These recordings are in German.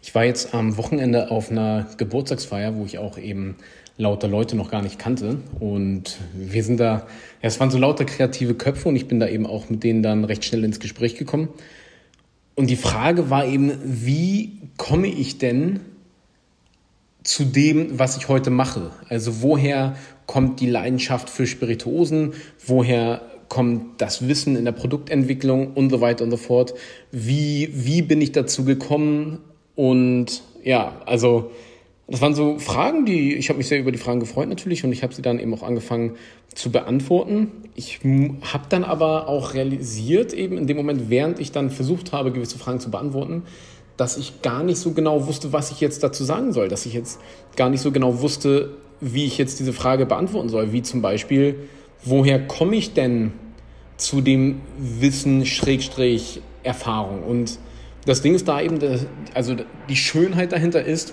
Ich war jetzt am Wochenende auf einer Geburtstagsfeier, wo ich auch eben lauter Leute noch gar nicht kannte. Und wir sind da, ja, es waren so lauter kreative Köpfe und ich bin da eben auch mit denen dann recht schnell ins Gespräch gekommen. Und die Frage war eben, wie komme ich denn zu dem, was ich heute mache? Also woher kommt die Leidenschaft für Spirituosen? Woher kommt das Wissen in der Produktentwicklung und so weiter und so fort? Wie, wie bin ich dazu gekommen? Und ja, also das waren so Fragen, die ich habe mich sehr über die Fragen gefreut natürlich und ich habe sie dann eben auch angefangen zu beantworten. Ich habe dann aber auch realisiert eben in dem Moment, während ich dann versucht habe, gewisse Fragen zu beantworten, dass ich gar nicht so genau wusste, was ich jetzt dazu sagen soll, dass ich jetzt gar nicht so genau wusste, wie ich jetzt diese Frage beantworten soll, wie zum Beispiel, woher komme ich denn zu dem Wissen Schrägstrich Erfahrung und das Ding ist da eben, also die Schönheit dahinter ist,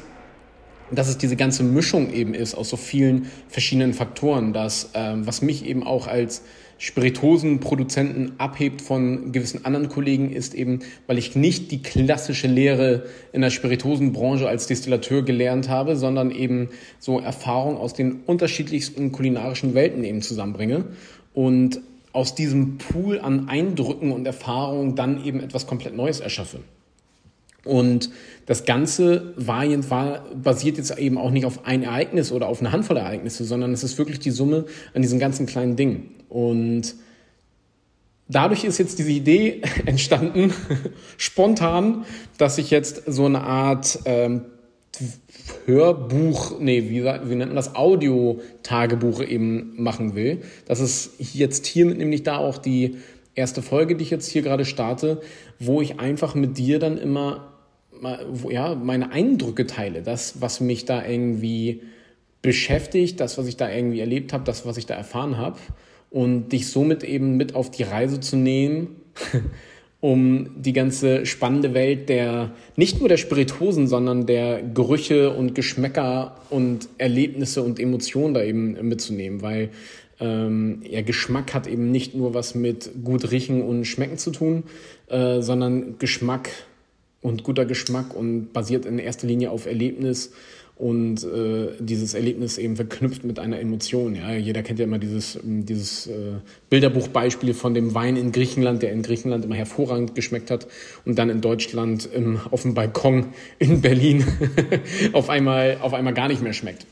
dass es diese ganze Mischung eben ist aus so vielen verschiedenen Faktoren, dass, ähm, was mich eben auch als Spiritosenproduzenten abhebt von gewissen anderen Kollegen, ist eben, weil ich nicht die klassische Lehre in der Spiritosenbranche als Destillateur gelernt habe, sondern eben so Erfahrung aus den unterschiedlichsten kulinarischen Welten eben zusammenbringe und aus diesem Pool an Eindrücken und Erfahrungen dann eben etwas komplett Neues erschaffe. Und das Ganze war, war, basiert jetzt eben auch nicht auf ein Ereignis oder auf eine Handvoll Ereignisse, sondern es ist wirklich die Summe an diesen ganzen kleinen Dingen. Und dadurch ist jetzt diese Idee entstanden, spontan, dass ich jetzt so eine Art ähm, Hörbuch, nee, wie, wie nennt man das, Audio-Tagebuch eben machen will. Das ist jetzt hiermit nämlich da auch die erste Folge, die ich jetzt hier gerade starte, wo ich einfach mit dir dann immer ja, meine Eindrücke teile, das, was mich da irgendwie beschäftigt, das, was ich da irgendwie erlebt habe, das, was ich da erfahren habe und dich somit eben mit auf die Reise zu nehmen, um die ganze spannende Welt der, nicht nur der Spiritosen, sondern der Gerüche und Geschmäcker und Erlebnisse und Emotionen da eben mitzunehmen, weil ähm, ja, Geschmack hat eben nicht nur was mit gut riechen und schmecken zu tun, äh, sondern Geschmack und guter Geschmack und basiert in erster Linie auf Erlebnis und äh, dieses Erlebnis eben verknüpft mit einer Emotion. Ja, jeder kennt ja immer dieses, dieses äh, Bilderbuchbeispiel von dem Wein in Griechenland, der in Griechenland immer hervorragend geschmeckt hat und dann in Deutschland im, auf dem Balkon in Berlin auf, einmal, auf einmal gar nicht mehr schmeckt.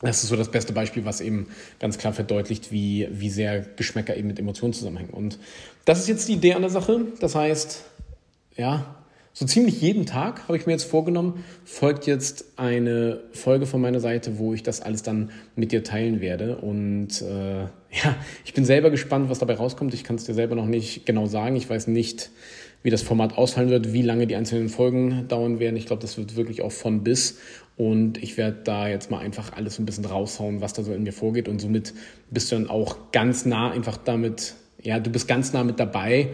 Das ist so das beste Beispiel, was eben ganz klar verdeutlicht, wie, wie sehr Geschmäcker eben mit Emotionen zusammenhängen. Und das ist jetzt die Idee an der Sache. Das heißt, ja, so ziemlich jeden Tag habe ich mir jetzt vorgenommen, folgt jetzt eine Folge von meiner Seite, wo ich das alles dann mit dir teilen werde. Und äh, ja, ich bin selber gespannt, was dabei rauskommt. Ich kann es dir selber noch nicht genau sagen. Ich weiß nicht, wie das Format ausfallen wird, wie lange die einzelnen Folgen dauern werden. Ich glaube, das wird wirklich auch von bis. Und ich werde da jetzt mal einfach alles ein bisschen raushauen, was da so in mir vorgeht. Und somit bist du dann auch ganz nah einfach damit, ja, du bist ganz nah mit dabei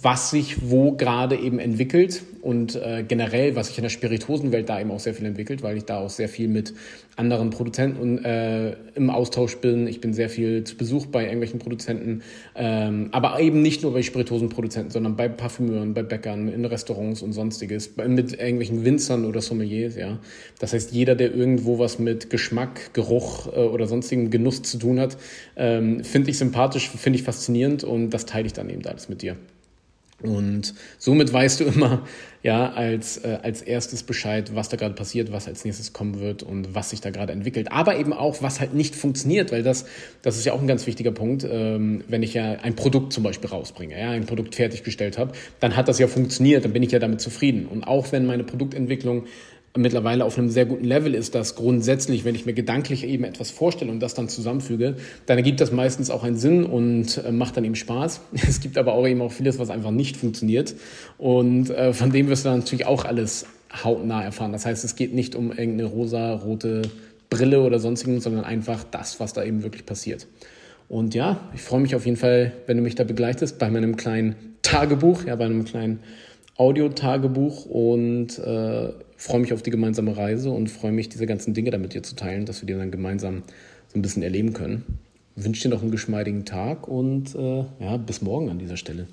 was sich wo gerade eben entwickelt und äh, generell, was sich in der Spirituosenwelt da eben auch sehr viel entwickelt, weil ich da auch sehr viel mit anderen Produzenten äh, im Austausch bin. Ich bin sehr viel zu Besuch bei irgendwelchen Produzenten, ähm, aber eben nicht nur bei Spirituosenproduzenten, sondern bei Parfümeuren, bei Bäckern, in Restaurants und sonstiges, mit irgendwelchen Winzern oder Sommeliers, ja. Das heißt, jeder, der irgendwo was mit Geschmack, Geruch äh, oder sonstigen Genuss zu tun hat, ähm, finde ich sympathisch, finde ich faszinierend und das teile ich dann eben alles mit dir. Und somit weißt du immer, ja, als, äh, als erstes Bescheid, was da gerade passiert, was als nächstes kommen wird und was sich da gerade entwickelt. Aber eben auch, was halt nicht funktioniert, weil das, das ist ja auch ein ganz wichtiger Punkt. Ähm, wenn ich ja ein Produkt zum Beispiel rausbringe, ja, ein Produkt fertiggestellt habe, dann hat das ja funktioniert, dann bin ich ja damit zufrieden. Und auch wenn meine Produktentwicklung mittlerweile auf einem sehr guten Level ist, dass grundsätzlich, wenn ich mir gedanklich eben etwas vorstelle und das dann zusammenfüge, dann ergibt das meistens auch einen Sinn und äh, macht dann eben Spaß. Es gibt aber auch eben auch vieles, was einfach nicht funktioniert und äh, von dem wirst du dann natürlich auch alles hautnah erfahren. Das heißt, es geht nicht um irgendeine rosa-rote Brille oder sonstigen, sondern einfach das, was da eben wirklich passiert. Und ja, ich freue mich auf jeden Fall, wenn du mich da begleitest bei meinem kleinen Tagebuch, ja, bei einem kleinen Audio-Tagebuch und äh, freue mich auf die gemeinsame Reise und freue mich, diese ganzen Dinge damit dir zu teilen, dass wir die dann gemeinsam so ein bisschen erleben können. Ich wünsche dir noch einen geschmeidigen Tag und äh, ja, bis morgen an dieser Stelle.